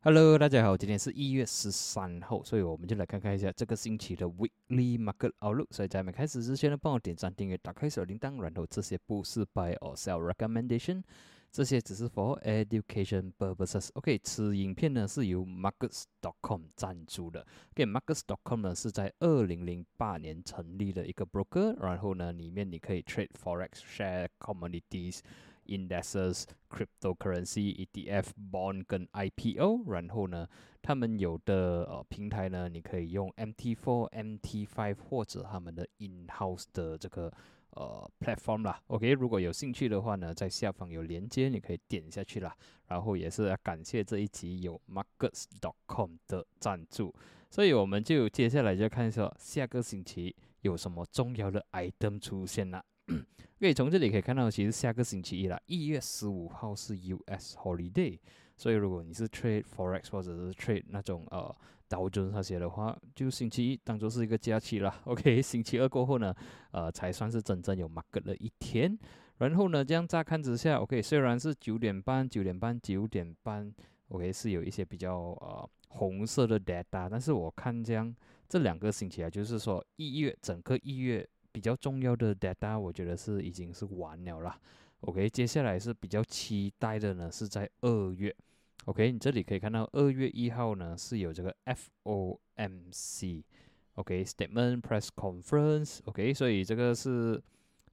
Hello，大家好，今天是一月十三号，所以我们就来看看一下这个星期的 Weekly Market Outlook。所以在没开始之前呢，帮我点赞、订阅、打开小铃铛，然后这些不是 Buy or Sell Recommendation，这些只是 for education purposes。OK，此影片呢是由 Markets.com 赞助的。OK，Markets.com 呢是在二零零八年成立的一个 broker，然后呢里面你可以 trade forex、share commodities。Indexes, cryptocurrency, ETF, bond 跟 IPO，然后呢，他们有的呃平台呢，你可以用 MT4、MT5 或者他们的 in-house 的这个呃 platform 啦。OK，如果有兴趣的话呢，在下方有连接，你可以点下去啦。然后也是要感谢这一集有 Markets.com 的赞助，所以我们就接下来就看一下下个星期有什么重要的 item 出现了。可以从这里可以看到，其实下个星期一啦，一月十五号是 US Holiday，所以如果你是 trade forex 或者是 trade 那种呃道琼那些的话，就星期一当做是一个假期啦。OK，星期二过后呢，呃，才算是真正有 market 的一天。然后呢，这样乍看之下，OK，虽然是九点半、九点半、九点半，OK 是有一些比较呃红色的 data，但是我看这样这两个星期啊，就是说一月整个一月。比较重要的 data，我觉得是已经是完了啦。OK，接下来是比较期待的呢，是在二月。OK，你这里可以看到二月一号呢是有这个 FOMC，OK，Statement Press Conference，OK，所以这个是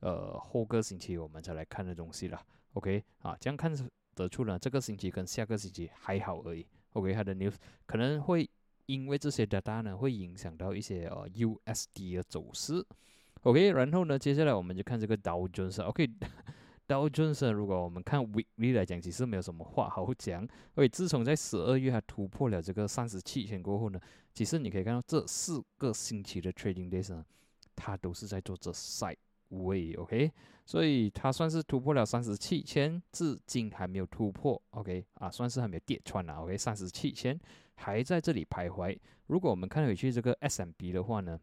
呃后个星期我们再来看的东西了。OK，啊，这样看得出呢，这个星期跟下个星期还好而已。OK，它的 news 可能会因为这些 data 呢会影响到一些呃 USD 的走势。OK，然后呢，接下来我们就看这个 Dow Jones。OK，Dow Jones 如果我们看 Weekly 来讲，其实没有什么话好讲。OK，自从在十二月它突破了这个三十七千过后呢，其实你可以看到这四个星期的 Trading Days 呢，它都是在做这 Side Way。OK，所以它算是突破了三十七千，至今还没有突破。OK，啊，算是还没有跌穿了。OK，三十七千还在这里徘徊。如果我们看回去这个 SMB 的话呢？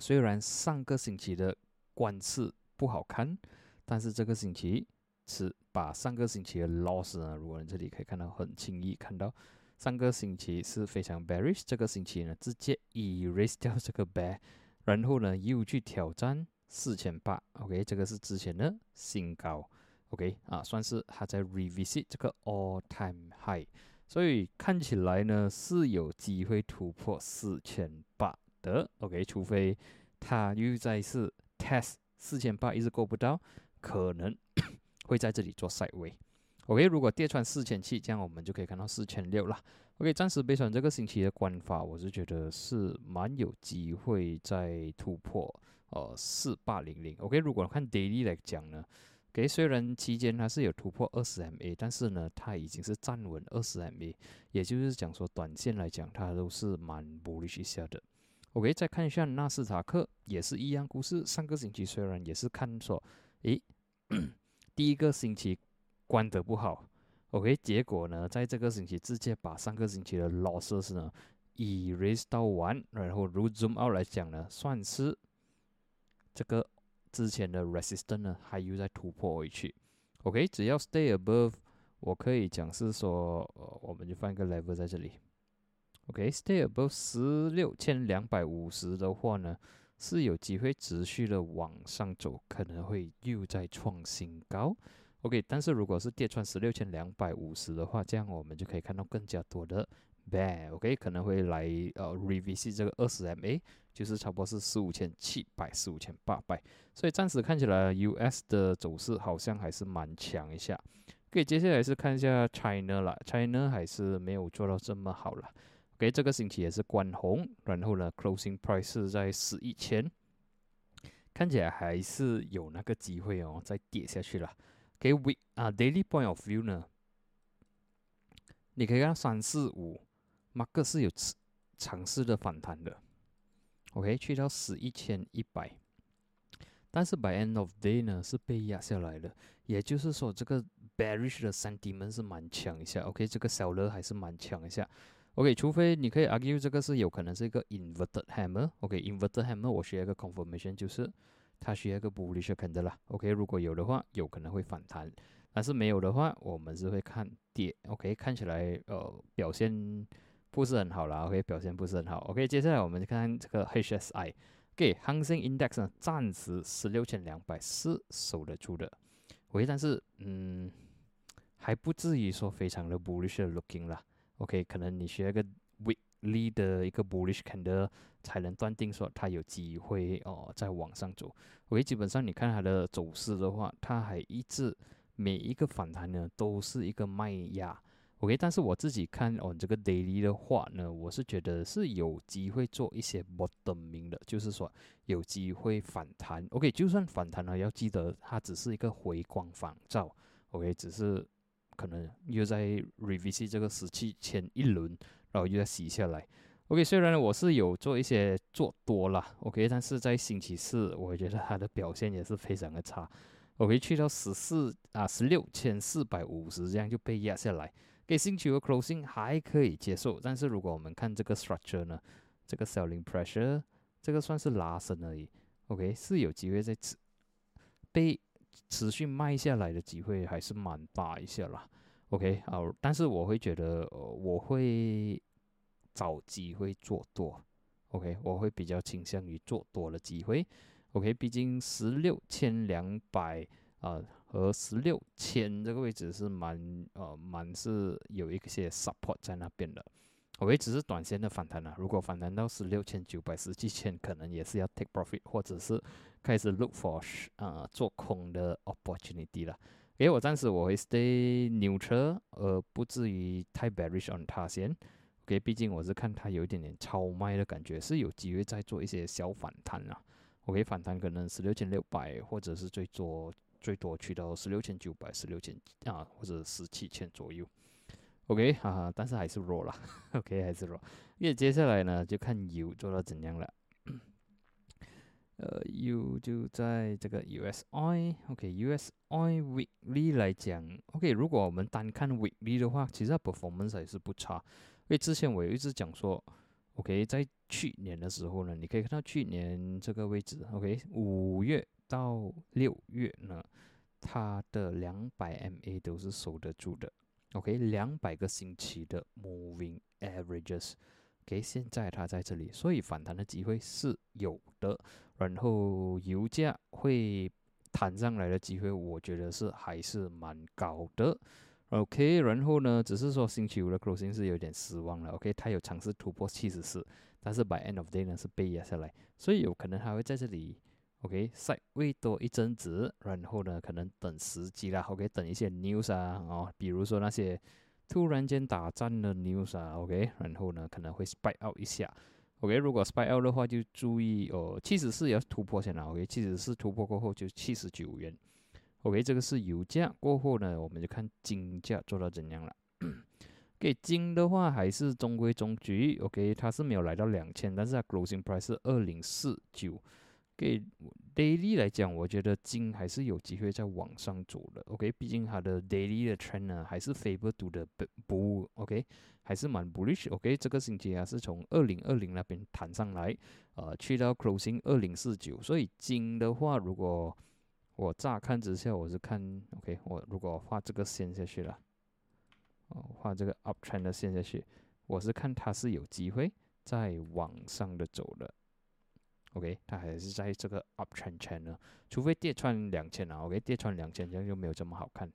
虽然上个星期的官司不好看，但是这个星期是把上个星期的 loss 呢，如果你这里可以看到很轻易看到，上个星期是非常 bearish，这个星期呢直接 erase 掉这个 bear，然后呢又去挑战四千八，OK，这个是之前的新高，OK 啊，算是它在 revisit 这个 all time high，所以看起来呢是有机会突破四千八。的 OK，除非它又再次 test 四千八一直过不到，可能 会在这里做 side way。OK，如果跌穿四千七，这样我们就可以看到四千六了。OK，暂时背穿这个星期的关法，我是觉得是蛮有机会再突破呃四八零零。OK，如果看 daily 来讲呢，OK，虽然期间它是有突破二十 MA，但是呢它已经是站稳二十 MA，也就是讲说短线来讲它都是蛮 bullish 一下的。OK，再看一下纳斯达克，也是一样故事。上个星期虽然也是看说，诶，第一个星期关得不好，OK，结果呢，在这个星期直接把上个星期的 losses 呢，erase 到完，然后如 zoom out 来讲呢，算是这个之前的 resistance 呢，还又在突破回去。OK，只要 stay above，我可以讲是说，呃，我们就放一个 level 在这里。OK，stay above 十六千两百五十的话呢，是有机会持续的往上走，可能会又再创新高。OK，但是如果是跌穿十六千两百五十的话，这样我们就可以看到更加多的 bear。OK，可能会来呃 revisit 这个二十 MA，就是差不多是十五千七百、十五千八百。所以暂时看起来 US 的走势好像还是蛮强一下。可以接下来是看一下 China 了，China 还是没有做到这么好了。OK，这个星期也是关红，然后呢，closing price 是在十一千，看起来还是有那个机会哦，再跌下去了。OK，week 啊，daily point of view 呢，你可以看三四五，mark 是有尝试的反弹的。OK，去到十一千一百，但是 by end of day 呢是被压下来了，也就是说这个 bearish 的 sentiment 是蛮强一下。OK，这个小乐还是蛮强一下。OK，除非你可以 argue 这个是有可能是一个 inverted hammer。OK，inverted hammer 我需要一个 confirmation，就是它需要一个 bullish candle 啦。OK，如果有的话，有可能会反弹。但是没有的话，我们是会看跌。OK，看起来呃表现不是很好啦。OK，表现不是很好。OK，接下来我们看看这个 HSI。OK，恒生 index 呢，暂时十六千两百四守得住的。OK，但是嗯，还不至于说非常的 bullish looking 啦。OK，可能你需要一个 weekly 的一个 bullish candle 才能断定说它有机会哦再往上走。OK，基本上你看它的走势的话，它还一直每一个反弹呢都是一个卖压。OK，但是我自己看哦这个 daily 的话呢，我是觉得是有机会做一些 bottoming 的，就是说有机会反弹。OK，就算反弹了，要记得它只是一个回光返照。OK，只是可能又在 revisit 这个十七千一轮，然后又要洗下来。OK，虽然我是有做一些做多了，OK，但是在星期四，我觉得它的表现也是非常的差。OK，去到十四啊十六千四百五十这样就被压下来。给星期五 closing 还可以接受，但是如果我们看这个 structure 呢，这个 selling pressure 这个算是拉伸而已，OK 是有机会在持被持续卖下来的机会还是蛮大一些啦，OK 好，但是我会觉得我会找机会做多，OK 我会比较倾向于做多的机会，OK 毕竟十六千两百啊。和十六千这个位置是蛮呃蛮是有一些 support 在那边的。，OK 只是短线的反弹啊。如果反弹到十六千九百十七千，可能也是要 take profit 或者是开始 look for 呃做空的 opportunity 了。因为我暂时我会 stay neutral，而不至于太 bearish on 它先。OK，毕竟我是看它有一点点超卖的感觉，是有机会再做一些小反弹啊。OK，反弹可能十六千六百或者是最多。最多去到十六千九百、十六千啊，或者十七千左右。OK，哈哈，但是还是弱了。OK，还是弱。因为接下来呢，就看油做到怎样了。呃，油就在这个 USI。OK，USI weekly 来讲，OK，如果我们单看 weekly 的话，其实它 performance 还是不差。因为之前我有一直讲说，OK，在去年的时候呢，你可以看到去年这个位置，OK，五月。到六月呢，它的两百 MA 都是守得住的。OK，两百个星期的 Moving Averages，OK，现在它在这里，所以反弹的机会是有的。然后油价会弹上来的机会，我觉得是还是蛮高的。OK，然后呢，只是说星期五的 Closing 是有点失望了。OK，它有尝试突破七十四，但是 By End of Day 呢是被压下来，所以有可能还会在这里。OK，晒微多一阵子，然后呢，可能等时机啦。OK，等一些 news 啊，哦，比如说那些突然间打战的 news 啊。OK，然后呢，可能会 spike out 一下。OK，如果 spike out 的话，就注意哦，七十四要突破先啦。OK，七十四突破过后就七十九元。OK，这个是油价过后呢，我们就看金价做到怎样了。给金的话还是中规中矩。OK，它是没有来到两千，但是它 closing price 是二零四九。给 daily 来讲，我觉得金还是有机会在往上走的。OK，毕竟它的 daily 的 trend 呢还是 favor to the BU，OK，还是蛮 bullish。OK，这个星期啊是从二零二零那边弹上来，呃，去到 closing 二零四九。所以金的话，如果我乍看之下，我是看 OK，我如果画这个线下去了，哦，画这个 up trend 的线下去，我是看它是有机会在往上的走的。OK，它还是在这个 uptrend channel，除非跌穿两千啊，OK，跌穿两千这样就没有这么好看。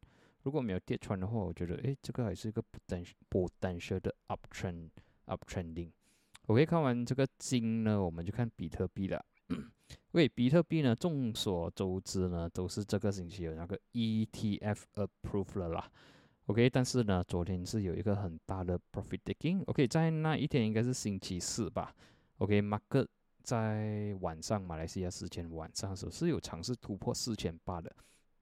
如果没有跌穿的话，我觉得诶，这个还是一个不单不单设的 uptrend uptrending。OK，看完这个金呢，我们就看比特币了。喂，比特币呢，众所周知呢，都是这个星期有那个 ETF approved 了啦。OK，但是呢，昨天是有一个很大的 profit taking。OK，在那一天应该是星期四吧。OK，market。在晚上，马来西亚时间晚上的时候是有尝试突破四千八的，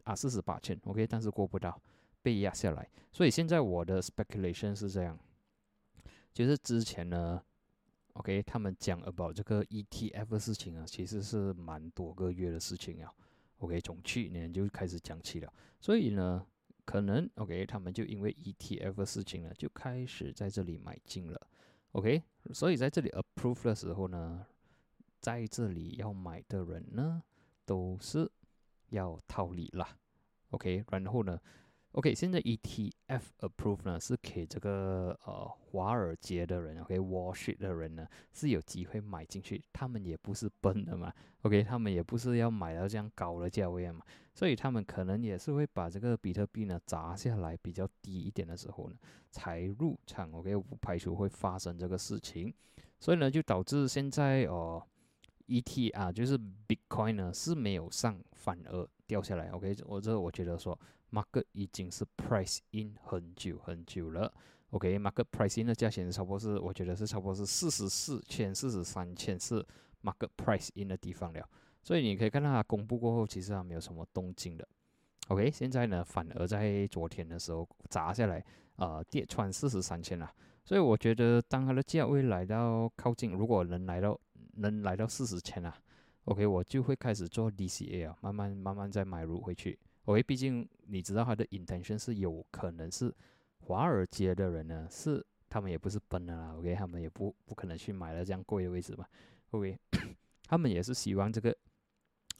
啊，四十八千，OK，但是过不到，被压下来。所以现在我的 speculation 是这样，就是之前呢，OK，他们讲 about 这个 ETF 的事情啊，其实是蛮多个月的事情啊，OK，从去年就开始讲起了。所以呢，可能 OK，他们就因为 ETF 的事情呢，就开始在这里买进了，OK，所以在这里 approve 的时候呢。在这里要买的人呢，都是要套利啦，OK，然后呢，OK，现在 ETF approve 呢是给这个呃华尔街的人，OK，Wall Street 的人呢是有机会买进去，他们也不是笨的嘛，OK，他们也不是要买到这样高的价位嘛，所以他们可能也是会把这个比特币呢砸下来比较低一点的时候呢才入场，OK，不排除会发生这个事情，所以呢就导致现在哦 ET 啊就是 Bitcoin 呢是没有上，反而掉下来，OK，我这我觉得说。market 已经是 price in 很久很久了，OK，market price in 的价钱差不多是，我觉得是差不多是四十四千、四十三千是 market price in 的地方了。所以你可以看到它公布过后，其实它没有什么动静的。OK，现在呢，反而在昨天的时候砸下来，呃，跌穿四十三千了。所以我觉得，当它的价位来到靠近，如果能来到能来到四十千啊，OK，我就会开始做 DCA 啊，慢慢慢慢再买入回去。OK，毕竟你知道他的 intention 是有可能是华尔街的人呢，是他们也不是笨的啦。OK，他们也不不可能去买了这样贵的位置嘛。OK，他们也是希望这个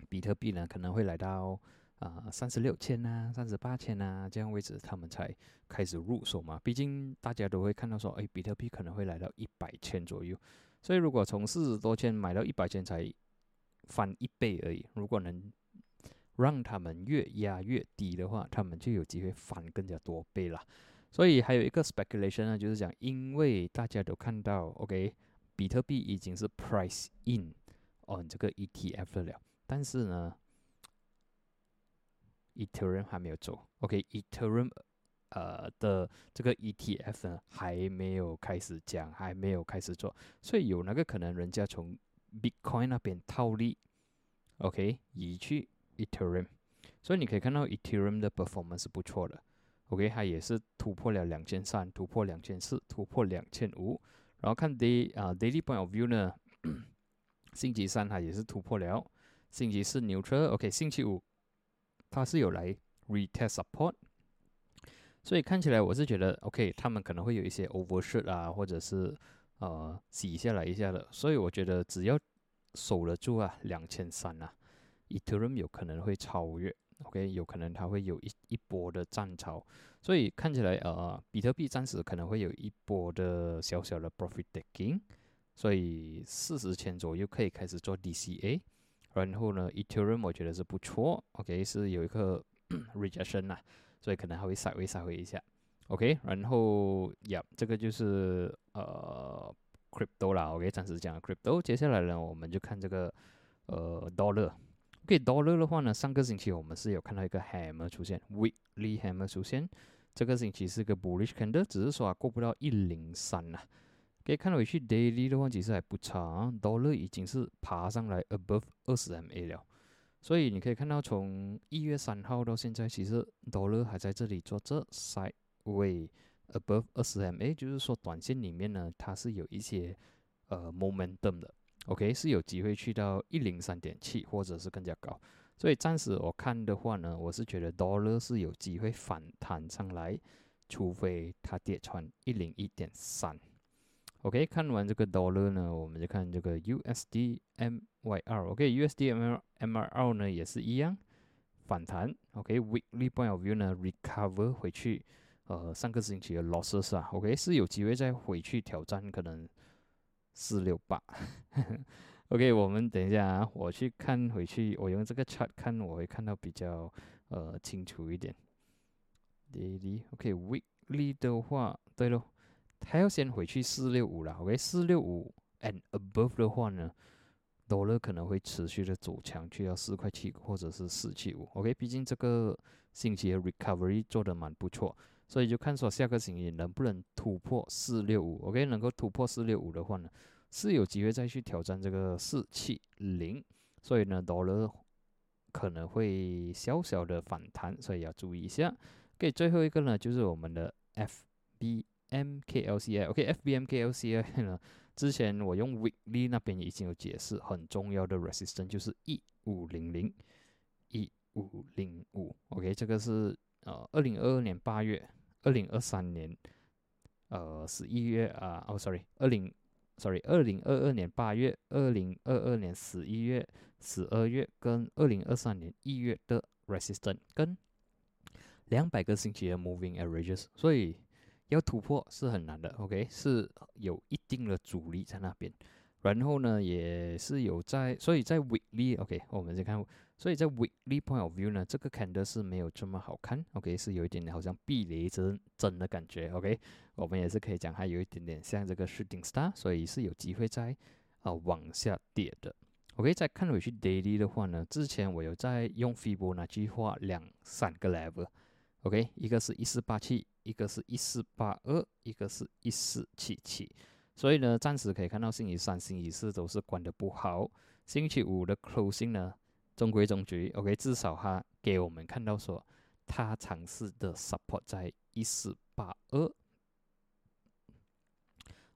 比特币呢可能会来到啊三十六千呐、三十八千呐这样位置，他们才开始入手嘛。毕竟大家都会看到说，哎，比特币可能会来到一百千左右。所以如果从四十多千买到一百千才翻一倍而已，如果能。让他们越压越低的话，他们就有机会翻更加多倍了。所以还有一个 speculation 呢，就是讲，因为大家都看到，OK，比特币已经是 price in on 这个 ETF 了，但是呢，Ethereum 还没有走，OK，Ethereum 呃的这个 ETF 呢还没有开始讲，还没有开始做，所以有那个可能，人家从 Bitcoin 那边套利，OK，移去。Ethereum，所以你可以看到 Ethereum 的 performance 是不错的，OK，它也是突破了两千三，突破两千四，突破两千五。然后看 day 啊 daily point of view 呢，星期三它也是突破了，星期四 neutral，OK，星期五它是有来 retest support，所以看起来我是觉得 OK，他们可能会有一些 overshoot 啊，或者是呃洗下来一下的，所以我觉得只要守得住啊，两千三啊。Ethereum 有可能会超越，OK，有可能它会有一一波的战潮，所以看起来呃，比特币暂时可能会有一波的小小的 profit taking，所以四十千左右可以开始做 DCA，然后呢，Ethereum 我觉得是不错，OK，是有一个 rejection 呐，所以可能还会稍微稍微一下，OK，然后，Yep，，这个就是呃 crypto 啦，OK，暂时讲 crypto，接下来呢，我们就看这个呃 dollar。OK dollar 的话呢，上个星期我们是有看到一个 hammer 出现，weekly hammer 出现。这个星期是个 bullish candle，只是说啊过不到一零三呐。可以看回去 daily 的话，其实还不差，dollar 已经是爬上来 above 二十 MA 了。所以你可以看到，从一月三号到现在，其实 dollar 还在这里做这 side way above 二十 MA，就是说短线里面呢，它是有一些呃 momentum 的。OK，是有机会去到一零三点七，或者是更加高。所以暂时我看的话呢，我是觉得 Dollar 是有机会反弹上来，除非它跌穿一零一点三。OK，看完这个 Dollar 呢，我们就看这个 USD M MYR。OK，USD MYR 呢也是一样反弹。OK，Weekly point of view 呢 recover 回去，呃，上个星期的 losses 啊，OK 是有机会再回去挑战可能。四六八，OK，我们等一下啊，我去看回去，我用这个 chart 看，我会看到比较呃清楚一点。Daily，OK，Weekly 的话，对喽，他要先回去四六五了，OK，四六五 and above 的话呢，Dollar 可能会持续的走强，去到四块七或者是四七五，OK，毕竟这个星期的 recovery 做的蛮不错。所以就看说下个星期能不能突破四六五，OK，能够突破四六五的话呢，是有机会再去挑战这个四七零。所以呢，dollar 可能会小小的反弹，所以要注意一下。OK，最后一个呢就是我们的 FBMKLCI，OK，FBMKLCI 呢，之前我用 weekly 那边已经有解释，很重要的 resistance 就是一五零零一五零五，OK，这个是呃二零二二年八月。二零二三年，呃，十一月啊，哦，sorry，二零，sorry，二零二二年八月，二零二二年十一月、十二月跟二零二三年一月的 resistance 跟两百个星期的 moving averages，所以要突破是很难的，OK，是有一定的阻力在那边。然后呢，也是有在，所以在 weekly，OK，我们先看，所以在 weekly point of view 呢，这个 candle 是没有这么好看，OK，是有一点点好像避雷针针的感觉，OK，我们也是可以讲它有一点点像这个 shooting star，所以是有机会在啊往下跌的，OK，再看回去 daily 的话呢，之前我有在用 Fibonacci 画两三个 level，OK，一个是一四八七，一个是一四八二，一个是一四七七。所以呢，暂时可以看到星期三、星期四都是关的不好。星期五的 closing 呢，中规中矩。OK，至少它给我们看到说，它尝试的 support 在一四八二。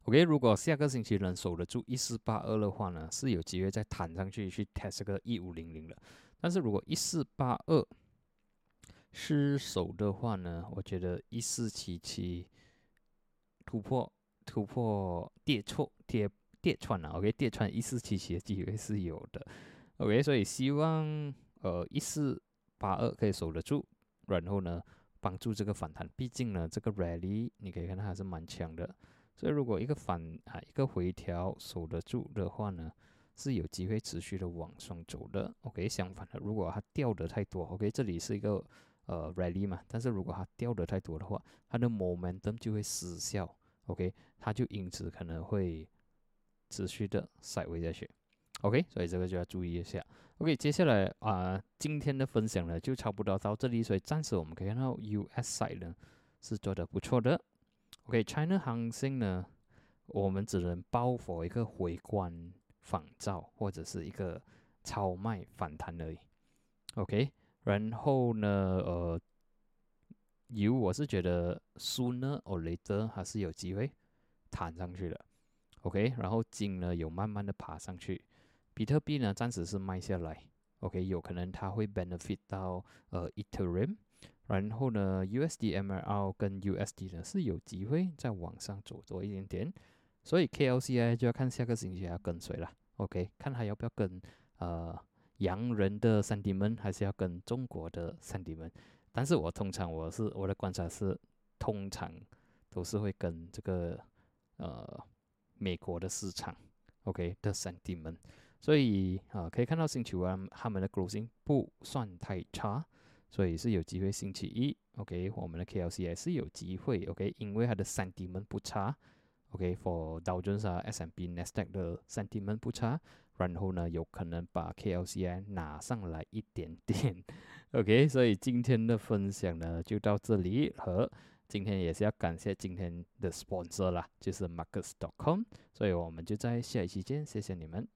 OK，如果下个星期能守得住一四八二的话呢，是有机会再弹上去去 test 个一五零零的。但是如果一四八二失守的话呢，我觉得一四七七突破。突破跌错跌跌穿了，OK，跌穿一四七七的机会是有的，OK，所以希望呃一四八二可以守得住，然后呢帮助这个反弹，毕竟呢这个 rally 你可以看它还是蛮强的，所以如果一个反啊一个回调守得住的话呢，是有机会持续的往上走的，OK，相反的如果它掉的太多，OK，这里是一个呃 rally 嘛，但是如果它掉的太多的话，它的 momentum 就会失效。OK，它就因此可能会持续的塞维下去。OK，所以这个就要注意一下。OK，接下来啊，今天的分享呢就差不多到这里，所以暂时我们可以看到 US side 呢是做的不错的。OK，China 行情呢，我们只能包佛一个回关仿照或者是一个超卖反弹而已。OK，然后呢，呃。油我是觉得 sooner or later 还是有机会弹上去的，OK，然后金呢有慢慢的爬上去，比特币呢暂时是卖下来，OK，有可能它会 benefit 到呃 Ethereum，然后呢 usdml 跟 USD 呢是有机会再往上走多一点点，所以 KLCI 就要看下个星期要跟谁了，OK，看还要不要跟呃洋人的 sentiment 还是要跟中国的 sentiment。但是我通常我是我的观察是，通常都是会跟这个呃美国的市场，OK 的 sentiment，所以啊可以看到星期五他们的 closing 不算太差，所以是有机会星期一，OK 我们的 KLC 也是有机会，OK 因为它的 sentiment 不差，OK for Dow Jones 啊 S&P Nasdaq 的 sentiment 不差，然后呢有可能把 KLCI 拿上来一点点。OK，所以今天的分享呢就到这里，和今天也是要感谢今天的 sponsor 啦，就是 Marcus.com，所以我们就在下一期见，谢谢你们。